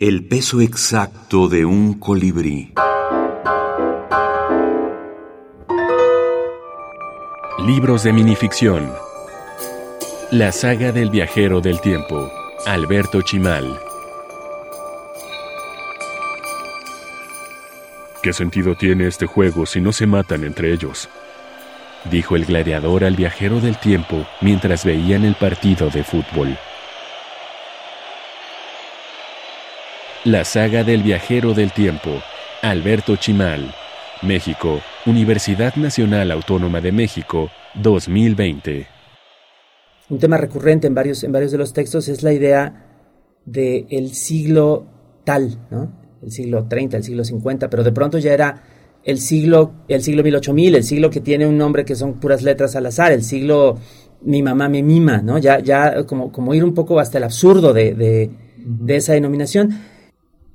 El peso exacto de un colibrí. Libros de minificción. La saga del viajero del tiempo. Alberto Chimal. ¿Qué sentido tiene este juego si no se matan entre ellos? Dijo el gladiador al viajero del tiempo mientras veían el partido de fútbol. La saga del viajero del tiempo. Alberto Chimal. México, Universidad Nacional Autónoma de México, 2020. Un tema recurrente en varios, en varios de los textos es la idea del el siglo tal, ¿no? El siglo 30, el siglo 50, pero de pronto ya era el siglo, el siglo 18000, el siglo que tiene un nombre que son puras letras al azar, el siglo mi mamá me mima, ¿no? Ya, ya como, como ir un poco hasta el absurdo de, de, de esa denominación.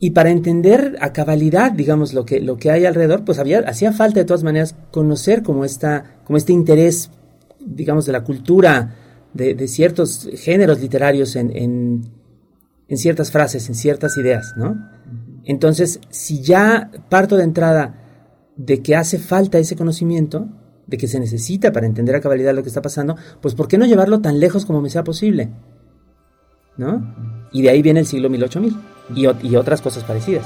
Y para entender a cabalidad, digamos, lo que, lo que hay alrededor, pues había, hacía falta de todas maneras conocer como, esta, como este interés, digamos, de la cultura, de, de ciertos géneros literarios en, en, en, ciertas frases, en ciertas ideas, ¿no? Entonces, si ya parto de entrada de que hace falta ese conocimiento, de que se necesita para entender a cabalidad lo que está pasando, pues ¿por qué no llevarlo tan lejos como me sea posible? ¿No? Y de ahí viene el siglo 1800 y, otras cosas parecidas.